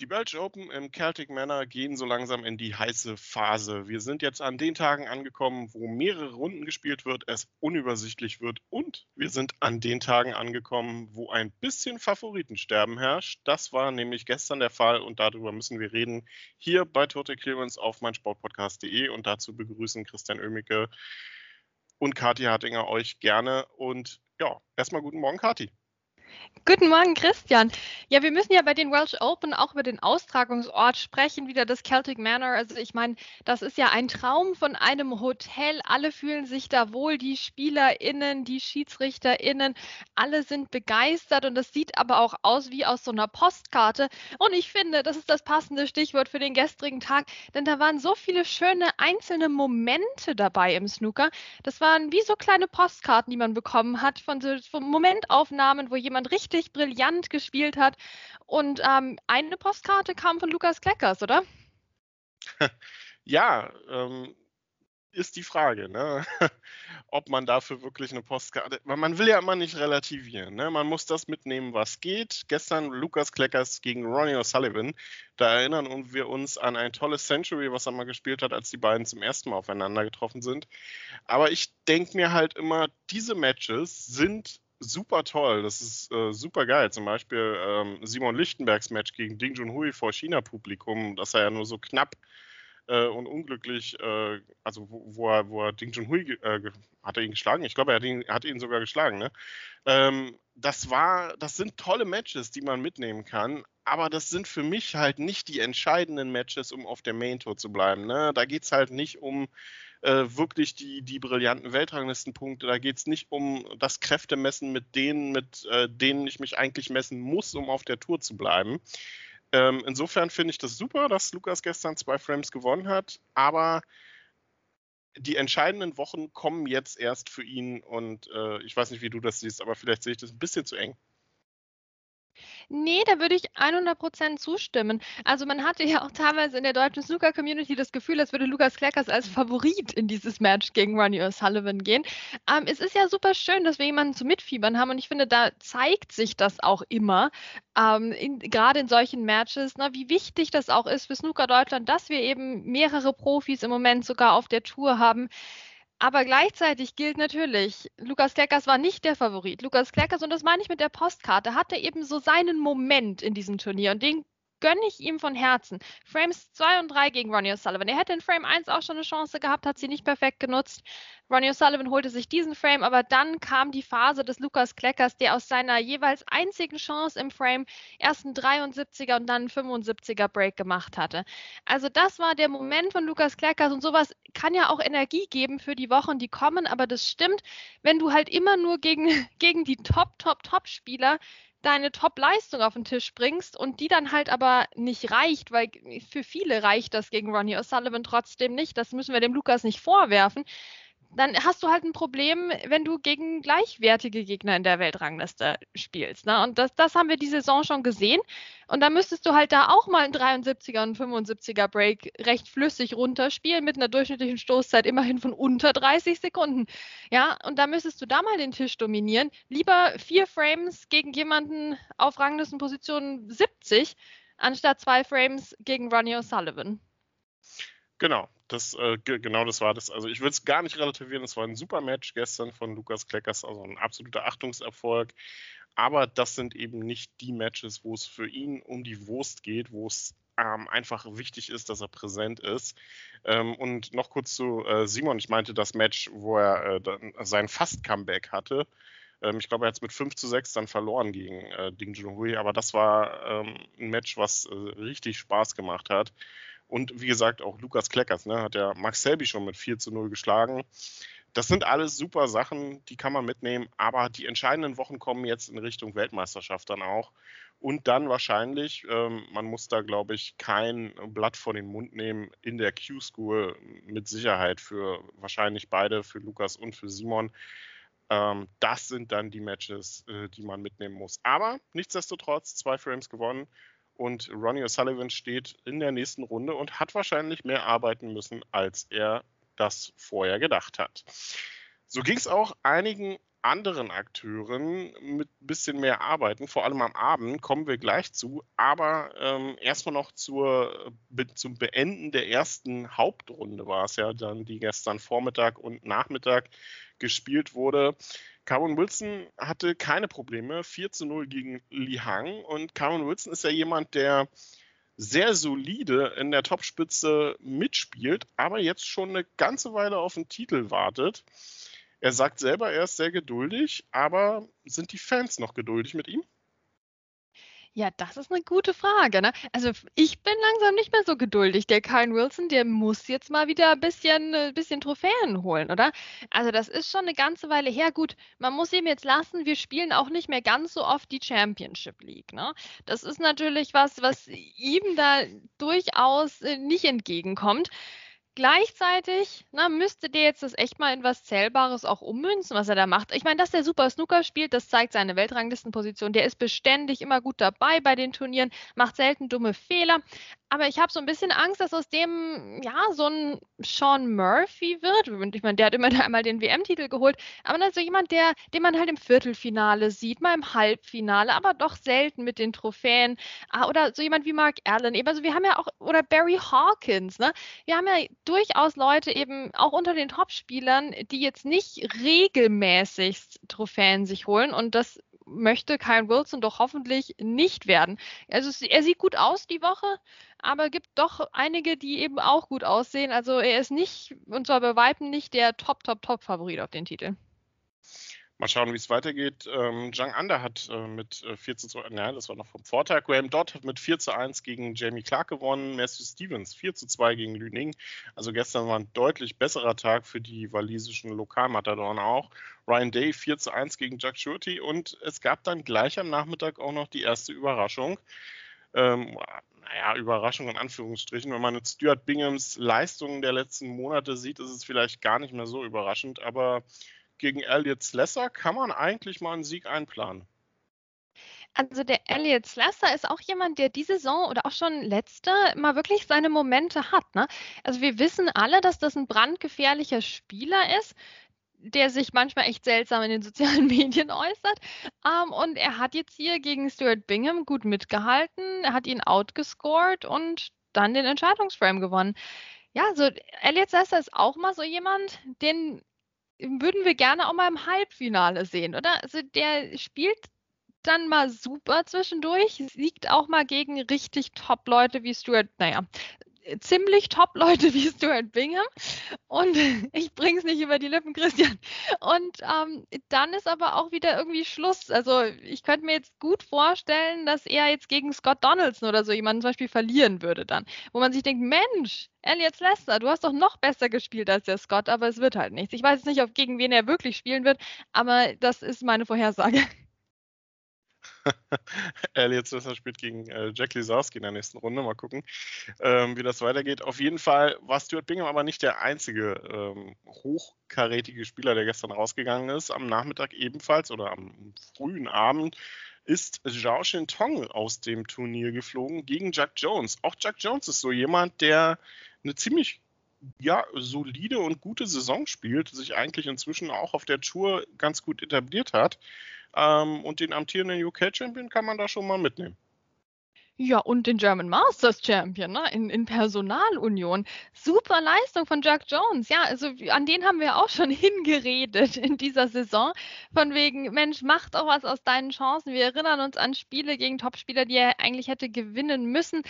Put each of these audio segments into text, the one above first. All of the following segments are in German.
Die Belgian Open im Celtic Manor gehen so langsam in die heiße Phase. Wir sind jetzt an den Tagen angekommen, wo mehrere Runden gespielt wird, es unübersichtlich wird und wir sind an den Tagen angekommen, wo ein bisschen Favoritensterben herrscht. Das war nämlich gestern der Fall und darüber müssen wir reden hier bei Total Clearance auf meinsportpodcast.de und dazu begrüßen Christian Oemicke und Kathi Hartinger euch gerne und ja, erstmal guten Morgen, Kathi. Guten Morgen, Christian. Ja, wir müssen ja bei den Welsh Open auch über den Austragungsort sprechen, wieder das Celtic Manor. Also ich meine, das ist ja ein Traum von einem Hotel. Alle fühlen sich da wohl, die SpielerInnen, die SchiedsrichterInnen, alle sind begeistert und das sieht aber auch aus wie aus so einer Postkarte. Und ich finde, das ist das passende Stichwort für den gestrigen Tag, denn da waren so viele schöne einzelne Momente dabei im Snooker. Das waren wie so kleine Postkarten, die man bekommen hat von so von Momentaufnahmen, wo jemand jemand richtig brillant gespielt hat. Und ähm, eine Postkarte kam von Lukas Kleckers, oder? Ja, ähm, ist die Frage, ne? ob man dafür wirklich eine Postkarte. Man will ja immer nicht relativieren. Ne? Man muss das mitnehmen, was geht. Gestern Lukas Kleckers gegen Ronnie O'Sullivan. Da erinnern wir uns an ein tolles Century, was er mal gespielt hat, als die beiden zum ersten Mal aufeinander getroffen sind. Aber ich denke mir halt immer, diese Matches sind super toll. Das ist äh, super geil. Zum Beispiel ähm, Simon Lichtenbergs Match gegen Ding Junhui vor China-Publikum, dass er ja nur so knapp äh, und unglücklich, äh, also wo, wo, er, wo er Ding Junhui äh, hat er ihn geschlagen? Ich glaube, er hat ihn, hat ihn sogar geschlagen. Ne? Ähm, das war, das sind tolle Matches, die man mitnehmen kann. Aber das sind für mich halt nicht die entscheidenden Matches, um auf der Main Tour zu bleiben. Ne? Da geht es halt nicht um äh, wirklich die, die brillanten Weltranglistenpunkte. Da geht es nicht um das Kräftemessen mit denen, mit äh, denen ich mich eigentlich messen muss, um auf der Tour zu bleiben. Ähm, insofern finde ich das super, dass Lukas gestern zwei Frames gewonnen hat, aber die entscheidenden Wochen kommen jetzt erst für ihn und äh, ich weiß nicht, wie du das siehst, aber vielleicht sehe ich das ein bisschen zu eng. Nee, da würde ich 100% zustimmen. Also man hatte ja auch teilweise in der deutschen Snooker-Community das Gefühl, als würde Lukas Kleckers als Favorit in dieses Match gegen Ronnie O'Sullivan gehen. Ähm, es ist ja super schön, dass wir jemanden zu mitfiebern haben und ich finde, da zeigt sich das auch immer, ähm, gerade in solchen Matches, na, ne, wie wichtig das auch ist für Snooker Deutschland, dass wir eben mehrere Profis im Moment sogar auf der Tour haben. Aber gleichzeitig gilt natürlich, Lukas Kleckers war nicht der Favorit. Lukas Kleckers, und das meine ich mit der Postkarte, hatte eben so seinen Moment in diesem Turnier und den gönne ich ihm von Herzen. Frames 2 und 3 gegen Ronnie O'Sullivan. Er hätte in Frame 1 auch schon eine Chance gehabt, hat sie nicht perfekt genutzt. Ronnie O'Sullivan holte sich diesen Frame, aber dann kam die Phase des Lukas Kleckers, der aus seiner jeweils einzigen Chance im Frame erst einen 73er und dann einen 75er Break gemacht hatte. Also das war der Moment von Lukas Kleckers und sowas kann ja auch Energie geben für die Wochen, die kommen, aber das stimmt, wenn du halt immer nur gegen, gegen die Top, Top, Top-Spieler deine Top-Leistung auf den Tisch bringst und die dann halt aber nicht reicht, weil für viele reicht das gegen Ronnie O'Sullivan trotzdem nicht. Das müssen wir dem Lukas nicht vorwerfen dann hast du halt ein Problem, wenn du gegen gleichwertige Gegner in der Weltrangliste spielst. Ne? Und das, das haben wir die Saison schon gesehen. Und da müsstest du halt da auch mal einen 73er und 75er Break recht flüssig runterspielen mit einer durchschnittlichen Stoßzeit immerhin von unter 30 Sekunden. Ja, und da müsstest du da mal den Tisch dominieren. Lieber vier Frames gegen jemanden auf Ranglistenposition 70, anstatt zwei Frames gegen Ronnie O'Sullivan. Genau, das, äh, genau das war das. Also ich würde es gar nicht relativieren. Es war ein super Match gestern von Lukas Kleckers, also ein absoluter Achtungserfolg. Aber das sind eben nicht die Matches, wo es für ihn um die Wurst geht, wo es ähm, einfach wichtig ist, dass er präsent ist. Ähm, und noch kurz zu äh, Simon. Ich meinte das Match, wo er äh, dann sein Fast-Comeback hatte. Ähm, ich glaube, er hat es mit 5 zu 6 dann verloren gegen äh, Ding Junhui. Aber das war ähm, ein Match, was äh, richtig Spaß gemacht hat. Und wie gesagt, auch Lukas Kleckers, ne, hat ja Max Selby schon mit 4 zu 0 geschlagen. Das sind alles super Sachen, die kann man mitnehmen, aber die entscheidenden Wochen kommen jetzt in Richtung Weltmeisterschaft dann auch. Und dann wahrscheinlich, ähm, man muss da, glaube ich, kein Blatt vor den Mund nehmen, in der Q-School mit Sicherheit für wahrscheinlich beide, für Lukas und für Simon. Ähm, das sind dann die Matches, äh, die man mitnehmen muss. Aber nichtsdestotrotz, zwei Frames gewonnen Und Ronnie O'Sullivan steht in der nächsten Runde und hat wahrscheinlich mehr arbeiten müssen, als er das vorher gedacht hat. So ging es auch einigen anderen Akteuren mit ein bisschen mehr arbeiten, vor allem am Abend, kommen wir gleich zu. Aber ähm, erstmal noch zur, zum Beenden der ersten Hauptrunde war es ja dann, die gestern Vormittag und Nachmittag gespielt wurde. Cameron Wilson hatte keine Probleme, 4 zu 0 gegen Li Hang. Und Cameron Wilson ist ja jemand, der sehr solide in der Topspitze mitspielt, aber jetzt schon eine ganze Weile auf den Titel wartet. Er sagt selber, er ist sehr geduldig, aber sind die Fans noch geduldig mit ihm? Ja, das ist eine gute Frage, ne? Also, ich bin langsam nicht mehr so geduldig. Der Kyle Wilson, der muss jetzt mal wieder ein bisschen äh, bisschen Trophäen holen, oder? Also, das ist schon eine ganze Weile her. Gut, man muss ihm jetzt lassen, wir spielen auch nicht mehr ganz so oft die Championship League, ne? Das ist natürlich was, was ihm da durchaus, äh, nicht entgegenkommt. Gleichzeitig na, müsste der jetzt das echt mal in was Zählbares auch ummünzen, was er da macht. Ich meine, dass der super Snooker spielt, das zeigt seine Weltranglistenposition. Der ist beständig immer gut dabei bei den Turnieren, macht selten dumme Fehler. Aber ich habe so ein bisschen Angst, dass aus dem, ja, so ein Sean Murphy wird. Ich meine, der hat immer einmal den WM-Titel geholt. Aber dann so jemand, der, den man halt im Viertelfinale sieht, mal im Halbfinale, aber doch selten mit den Trophäen. Ah, oder so jemand wie Mark Allen. Eben, also wir haben ja auch, oder Barry Hawkins, ne? Wir haben ja durchaus Leute eben auch unter den Topspielern, die jetzt nicht regelmäßig Trophäen sich holen. Und das möchte Kyle Wilson doch hoffentlich nicht werden. Also er sieht gut aus die Woche, aber gibt doch einige, die eben auch gut aussehen. Also er ist nicht, und zwar bei Weitem nicht der Top, Top, Top-Favorit auf den Titel. Mal schauen, wie es weitergeht. Ähm, Zhang Ander hat äh, mit äh, 4 zu 2, nein, das war noch vom Vortag. Graham Dodd hat mit 4 zu 1 gegen Jamie Clark gewonnen. Matthew Stevens 4 zu 2 gegen Lüning. Also gestern war ein deutlich besserer Tag für die walisischen Lokalmatadoren auch. Ryan Day 4 zu 1 gegen Jack Shurty und es gab dann gleich am Nachmittag auch noch die erste Überraschung. Ähm, naja, Überraschung in Anführungsstrichen. Wenn man jetzt Stuart Binghams Leistungen der letzten Monate sieht, ist es vielleicht gar nicht mehr so überraschend, aber gegen Elliot Slesser kann man eigentlich mal einen Sieg einplanen. Also der Elliot Slesser ist auch jemand, der diese Saison oder auch schon letzte mal wirklich seine Momente hat. Ne? Also wir wissen alle, dass das ein brandgefährlicher Spieler ist, der sich manchmal echt seltsam in den sozialen Medien äußert. Ähm, und er hat jetzt hier gegen Stuart Bingham gut mitgehalten, hat ihn outgescored und dann den Entscheidungsframe gewonnen. Ja, so Elliot Slesser ist auch mal so jemand, den würden wir gerne auch mal im Halbfinale sehen, oder? Also der spielt dann mal super zwischendurch, siegt auch mal gegen richtig Top-Leute wie Stuart, naja, ziemlich Top-Leute wie Stuart Bingham. Und ich bringe es nicht über die Lippen, Christian. Und ähm, dann ist aber auch wieder irgendwie Schluss. Also ich könnte mir jetzt gut vorstellen, dass er jetzt gegen Scott Donaldson oder so jemanden zum Beispiel verlieren würde dann. Wo man sich denkt, Mensch, Elliot Lester, du hast doch noch besser gespielt als der Scott, aber es wird halt nichts. Ich weiß jetzt nicht, gegen wen er wirklich spielen wird, aber das ist meine Vorhersage. Elliot Swisser spielt gegen äh, Jack Lisowski in der nächsten Runde. Mal gucken, ähm, wie das weitergeht. Auf jeden Fall war Stuart Bingham aber nicht der einzige ähm, hochkarätige Spieler, der gestern rausgegangen ist. Am Nachmittag ebenfalls oder am frühen Abend ist Zhao Tong aus dem Turnier geflogen gegen Jack Jones. Auch Jack Jones ist so jemand, der eine ziemlich ja, solide und gute Saison spielt, sich eigentlich inzwischen auch auf der Tour ganz gut etabliert hat. Ähm, und den amtierenden UK-Champion kann man da schon mal mitnehmen. Ja, und den German Masters Champion ne? in, in Personalunion. Super Leistung von Jack Jones. Ja, also an den haben wir auch schon hingeredet in dieser Saison. Von wegen, Mensch, macht auch was aus deinen Chancen. Wir erinnern uns an Spiele gegen Topspieler, die er eigentlich hätte gewinnen müssen.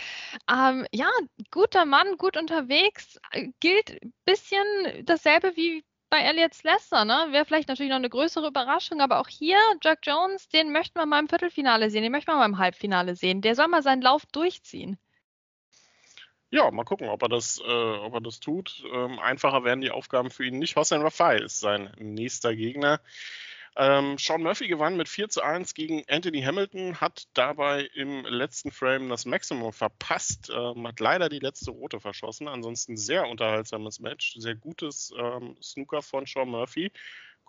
Ähm, ja, guter Mann, gut unterwegs. Gilt ein bisschen dasselbe wie bei Elliot Lester, ne? Wäre vielleicht natürlich noch eine größere Überraschung, aber auch hier, Jack Jones, den möchten wir mal im Viertelfinale sehen, den möchten wir mal im Halbfinale sehen. Der soll mal seinen Lauf durchziehen. Ja, mal gucken, ob er das, äh, ob er das tut. Ähm, einfacher werden die Aufgaben für ihn nicht. Hossein Rafael ist sein nächster Gegner. Ähm, Sean Murphy gewann mit 4 zu 1 gegen Anthony Hamilton, hat dabei im letzten Frame das Maximum verpasst, ähm, hat leider die letzte rote verschossen. Ansonsten sehr unterhaltsames Match, sehr gutes ähm, Snooker von Sean Murphy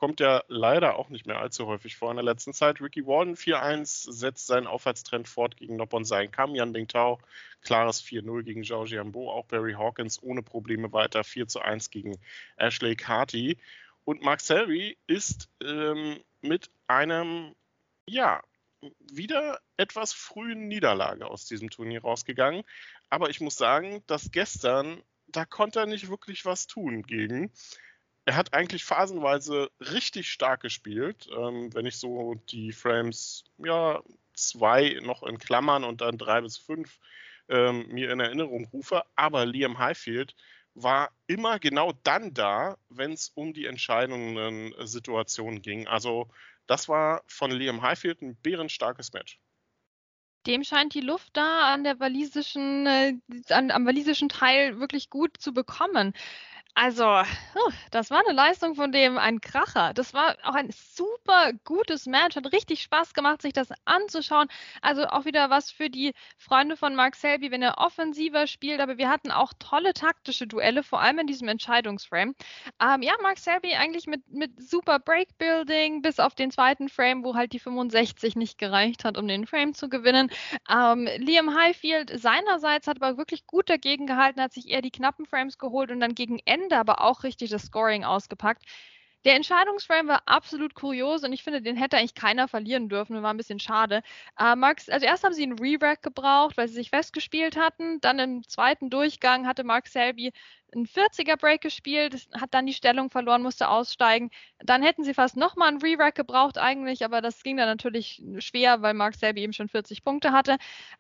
kommt ja leider auch nicht mehr allzu häufig vor in der letzten Zeit. Ricky Warden 4-1 setzt seinen Aufwärtstrend fort gegen Noppon Sein Kam, Yan Bingtao, klares 4-0 gegen Zhao Jianbo, auch Barry Hawkins ohne Probleme weiter 4-1 gegen Ashley Carty. Und Mark Selby ist ähm, mit einem, ja, wieder etwas frühen Niederlage aus diesem Turnier rausgegangen. Aber ich muss sagen, dass gestern, da konnte er nicht wirklich was tun gegen er hat eigentlich phasenweise richtig stark gespielt. Ähm, wenn ich so die Frames, ja, zwei noch in Klammern und dann drei bis fünf ähm, mir in Erinnerung rufe. Aber Liam Highfield war immer genau dann da, wenn es um die entscheidenden Situationen ging. Also das war von Liam Highfield ein bärenstarkes Match. Dem scheint die Luft da an der walisischen, äh, an, am walisischen Teil wirklich gut zu bekommen. Also, das war eine Leistung von dem ein Kracher. Das war auch ein super gutes Match. Hat richtig Spaß gemacht, sich das anzuschauen. Also auch wieder was für die Freunde von Mark Selby, wenn er offensiver spielt. Aber wir hatten auch tolle taktische Duelle, vor allem in diesem Entscheidungsframe. Ähm, ja, Mark Selby eigentlich mit, mit super Breakbuilding, bis auf den zweiten Frame, wo halt die 65 nicht gereicht hat, um den Frame zu gewinnen. Ähm, Liam Highfield seinerseits hat aber wirklich gut dagegen gehalten, hat sich eher die knappen Frames geholt und dann gegen Ende Ende aber auch richtig das Scoring ausgepackt. Der Entscheidungsframe war absolut kurios und ich finde, den hätte eigentlich keiner verlieren dürfen. War ein bisschen schade. Äh, Max, also erst haben sie einen Re-Rack gebraucht, weil sie sich festgespielt hatten. Dann im zweiten Durchgang hatte Mark Selby einen 40er Break gespielt, hat dann die Stellung verloren, musste aussteigen. Dann hätten sie fast nochmal einen Re-Rack gebraucht eigentlich, aber das ging dann natürlich schwer, weil Mark Selby eben schon 40 Punkte hatte.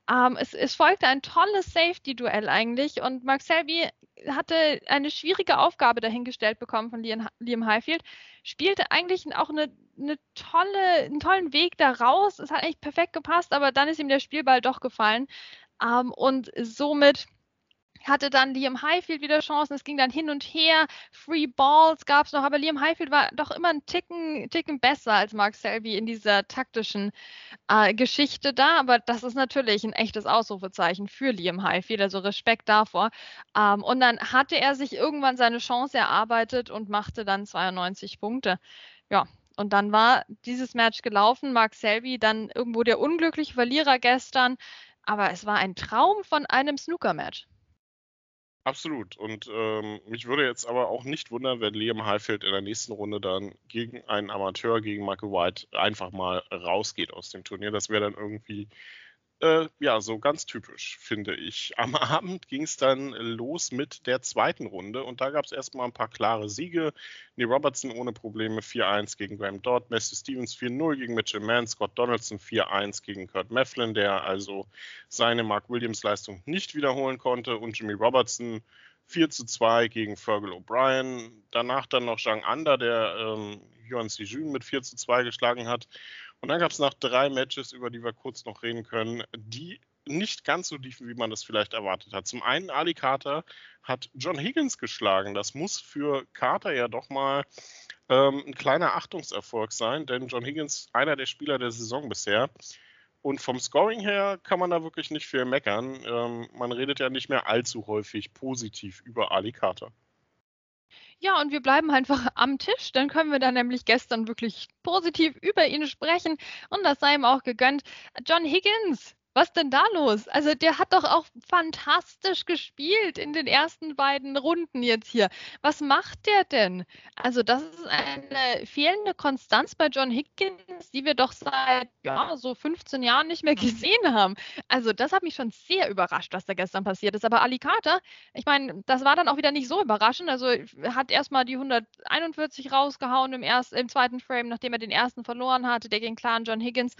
Ähm, es, es folgte ein tolles Safety-Duell eigentlich und Mark Selby hatte eine schwierige Aufgabe dahingestellt bekommen von Liam, Highfield, spielte eigentlich auch eine, eine tolle, einen tollen Weg da raus. Es hat eigentlich perfekt gepasst, aber dann ist ihm der Spielball doch gefallen. Ähm, und somit hatte dann Liam Highfield wieder Chancen. Es ging dann hin und her. Free Balls gab es noch, aber Liam Highfield war doch immer ein Ticken, Ticken besser als Mark Selby in dieser taktischen äh, Geschichte da. Aber das ist natürlich ein echtes Ausrufezeichen für Liam Highfield, also Respekt davor. Ähm, und dann hatte er sich irgendwann seine Chance erarbeitet und machte dann 92 Punkte. Ja, und dann war dieses Match gelaufen. Mark Selby dann irgendwo der unglückliche Verlierer gestern. Aber es war ein Traum von einem Snooker-Match. Absolut. Und ähm, mich würde jetzt aber auch nicht wundern, wenn Liam Highfield in der nächsten Runde dann gegen einen Amateur, gegen Michael White, einfach mal rausgeht aus dem Turnier. Das wäre dann irgendwie äh, ja, so ganz typisch, finde ich. Am Abend ging es dann los mit der zweiten Runde und da gab es erstmal ein paar klare Siege. Nee Robertson ohne Probleme 4-1 gegen Graham Dodd, Matthew Stevens 4-0 gegen Mitchell Mann, Scott Donaldson 4-1 gegen Kurt Mefflin, der also seine Mark Williams Leistung nicht wiederholen konnte und Jimmy Robertson 4 2 gegen Fergal O'Brien. Danach dann noch Zhang Ander, der ähm, Yuan Sijun mit 4 2 geschlagen hat. Und dann gab es noch drei Matches, über die wir kurz noch reden können, die nicht ganz so liefen, wie man das vielleicht erwartet hat. Zum einen, Ali Carter hat John Higgins geschlagen. Das muss für Carter ja doch mal ähm, ein kleiner Achtungserfolg sein, denn John Higgins einer der Spieler der Saison bisher. Und vom Scoring her kann man da wirklich nicht viel meckern. Ähm, man redet ja nicht mehr allzu häufig positiv über Ali Carter. Ja, und wir bleiben einfach am Tisch. Dann können wir dann nämlich gestern wirklich positiv über ihn sprechen. Und das sei ihm auch gegönnt. John Higgins, was denn da los? Also der hat doch auch fantastisch gespielt in den ersten beiden Runden jetzt hier. Was macht der denn? Also das ist eine fehlende Konstanz bei John Higgins, die wir doch seit ja, so 15 Jahren nicht mehr gesehen haben. Also das hat mich schon sehr überrascht, was da gestern passiert ist. Aber Ali Carter, ich meine, das war dann auch wieder nicht so überraschend. Also hat erstmal die 141 rausgehauen im, ersten, im zweiten Frame, nachdem er den ersten verloren hatte, der gegen klaren John Higgins.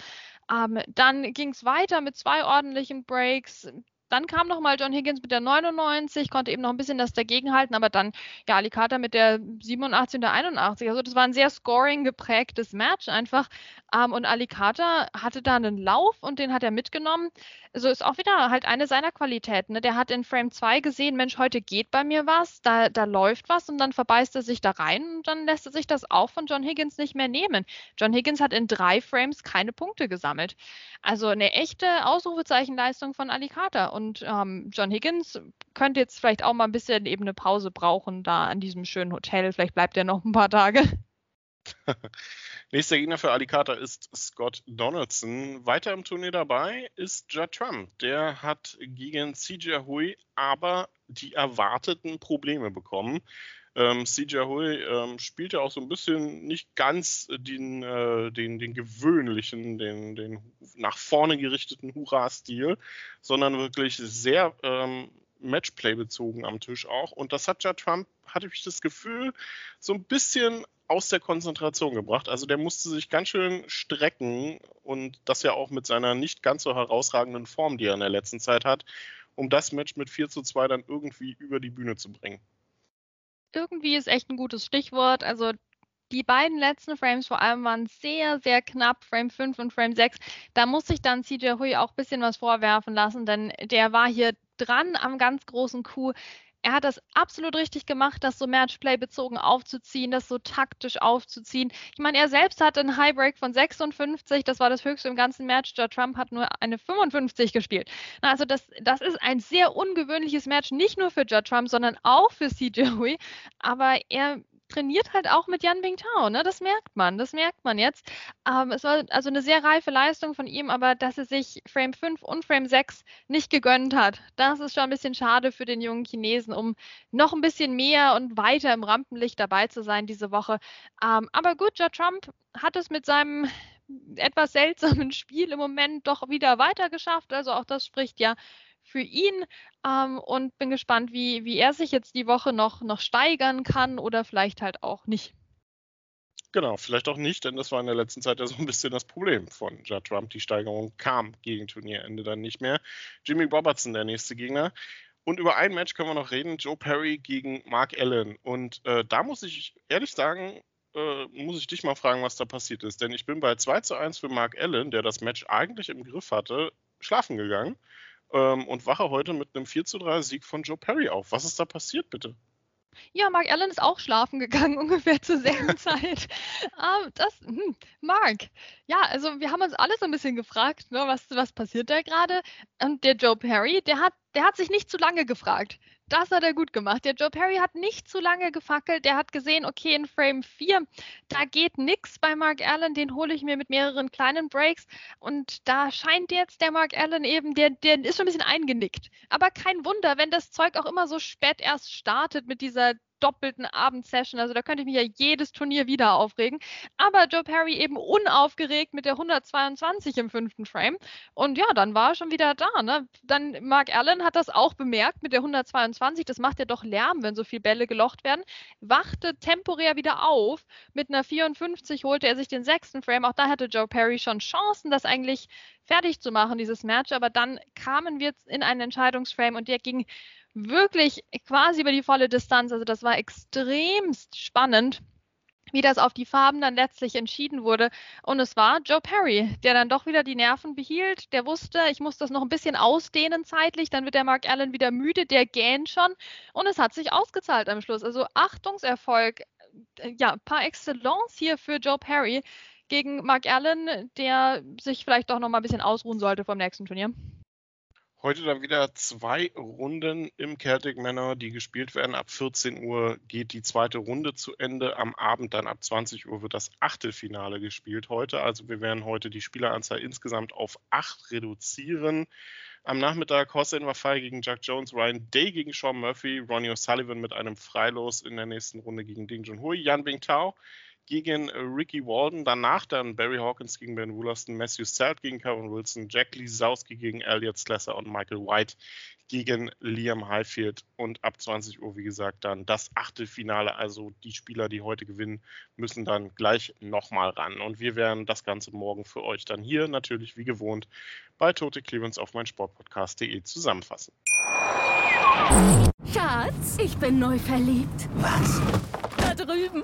Ähm, dann ging es weiter mit zwei ordentlichen Breaks. Dann kam nochmal John Higgins mit der 99, konnte eben noch ein bisschen das dagegenhalten, aber dann ja Alicata mit der 87 und der 81. Also das war ein sehr scoring geprägtes Match einfach. Ähm, und Alicata hatte da einen Lauf und den hat er mitgenommen. So ist auch wieder halt eine seiner Qualitäten. Ne? Der hat in Frame 2 gesehen, Mensch, heute geht bei mir was, da, da läuft was und dann verbeißt er sich da rein und dann lässt er sich das auch von John Higgins nicht mehr nehmen. John Higgins hat in drei Frames keine Punkte gesammelt. Also eine echte Ausrufezeichenleistung von Alicata. Und und ähm, John Higgins könnte jetzt vielleicht auch mal ein bisschen eben eine Pause brauchen da an diesem schönen Hotel. Vielleicht bleibt er noch ein paar Tage. Nächster Gegner für Ali Carter ist Scott Donaldson. Weiter im Turnier dabei ist Judd Trump. Der hat gegen CJ Hui aber die erwarteten Probleme bekommen. Ähm, CJ Hui ähm, spielte auch so ein bisschen nicht ganz den, äh, den, den gewöhnlichen, den, den nach vorne gerichteten Hurra-Stil, sondern wirklich sehr ähm, Matchplay bezogen am Tisch auch. Und das hat ja Trump, hatte ich das Gefühl, so ein bisschen aus der Konzentration gebracht. Also der musste sich ganz schön strecken und das ja auch mit seiner nicht ganz so herausragenden Form, die er in der letzten Zeit hat, um das Match mit 4 zu 2 dann irgendwie über die Bühne zu bringen. Irgendwie ist echt ein gutes Stichwort. Also die beiden letzten Frames vor allem waren sehr, sehr knapp, Frame 5 und Frame 6. Da muss sich dann CJ Hui auch ein bisschen was vorwerfen lassen, denn der war hier dran am ganz großen Coup er hat das absolut richtig gemacht, das so Matchplay bezogen aufzuziehen, das so taktisch aufzuziehen. Ich meine, er selbst hatte einen Highbreak von 56, das war das höchste im ganzen Match. Joe Trump hat nur eine 55 gespielt. Also das, das ist ein sehr ungewöhnliches Match, nicht nur für Joe Trump, sondern auch für CJ Hui. Aber er trainiert halt auch mit Jan Bingtao, ne? Das merkt man, das merkt man jetzt. Ähm, es war also eine sehr reife Leistung von ihm, aber dass er sich Frame 5 und Frame 6 nicht gegönnt hat, das ist schon ein bisschen schade für den jungen Chinesen, um noch ein bisschen mehr und weiter im Rampenlicht dabei zu sein diese Woche. Ähm, aber gut, Joe Trump hat es mit seinem etwas seltsamen Spiel im Moment doch wieder weiter geschafft. Also auch das spricht ja für ihn ähm, und bin gespannt, wie, wie er sich jetzt die Woche noch, noch steigern kann oder vielleicht halt auch nicht. Genau, vielleicht auch nicht, denn das war in der letzten Zeit ja so ein bisschen das Problem von Judd Trump. Die Steigerung kam gegen Turnierende dann nicht mehr. Jimmy Robertson, der nächste Gegner. Und über ein Match können wir noch reden: Joe Perry gegen Mark Allen. Und äh, da muss ich ehrlich sagen, äh, muss ich dich mal fragen, was da passiert ist. Denn ich bin bei 2 zu 1 für Mark Allen, der das Match eigentlich im Griff hatte, schlafen gegangen ähm, und wache heute mit einem 4 zu 3 Sieg von Joe Perry auf. Was ist da passiert, bitte? Ja, Mark Allen ist auch schlafen gegangen, ungefähr zur selben Zeit. um, das, hm, Mark, ja, also wir haben uns alle so ein bisschen gefragt, ne, was, was passiert da gerade? Und der Joe Perry, der hat, der hat sich nicht zu lange gefragt. Das hat er gut gemacht. Der Joe Perry hat nicht zu lange gefackelt. Der hat gesehen, okay, in Frame 4, da geht nichts bei Mark Allen. Den hole ich mir mit mehreren kleinen Breaks. Und da scheint jetzt der Mark Allen eben, der, der ist schon ein bisschen eingenickt. Aber kein Wunder, wenn das Zeug auch immer so spät erst startet mit dieser doppelten Abendsession. Also da könnte ich mich ja jedes Turnier wieder aufregen. Aber Joe Perry eben unaufgeregt mit der 122 im fünften Frame. Und ja, dann war er schon wieder da. Ne? Dann Mark Allen hat das auch bemerkt mit der 122. Das macht ja doch Lärm, wenn so viele Bälle gelocht werden. Wachte temporär wieder auf. Mit einer 54 holte er sich den sechsten Frame. Auch da hatte Joe Perry schon Chancen, das eigentlich fertig zu machen, dieses Match. Aber dann kamen wir in einen Entscheidungsframe und der ging wirklich quasi über die volle Distanz. Also das war extremst spannend wie das auf die Farben dann letztlich entschieden wurde. Und es war Joe Perry, der dann doch wieder die Nerven behielt. Der wusste, ich muss das noch ein bisschen ausdehnen zeitlich, dann wird der Mark Allen wieder müde, der gähnt schon. Und es hat sich ausgezahlt am Schluss. Also Achtungserfolg, äh, ja, par excellence hier für Joe Perry gegen Mark Allen, der sich vielleicht doch noch mal ein bisschen ausruhen sollte vom nächsten Turnier. Heute dann wieder zwei Runden im Celtic Manor, die gespielt werden. Ab 14 Uhr geht die zweite Runde zu Ende. Am Abend dann ab 20 Uhr wird das Achtelfinale gespielt heute. Also wir werden heute die Spieleranzahl insgesamt auf acht reduzieren. Am Nachmittag Hossein Wafai gegen Jack Jones, Ryan Day gegen Sean Murphy, Ronnie O'Sullivan mit einem Freilos in der nächsten Runde gegen Ding Junhui, Yan Bing Tao gegen äh, Ricky Walden. Danach dann Barry Hawkins gegen Ben Woolaston, Matthew Selt gegen Kevin Wilson, Jack Lisowski gegen Elliot Slesser und Michael White gegen Liam Highfield. Und ab 20 Uhr, wie gesagt, dann das Achtelfinale. Also die Spieler, die heute gewinnen, müssen dann gleich nochmal ran. Und wir werden das Ganze morgen für euch dann hier natürlich wie gewohnt bei Tote Clearance auf mein Sportpodcast.de zusammenfassen. Schatz, ich bin neu verliebt. Was?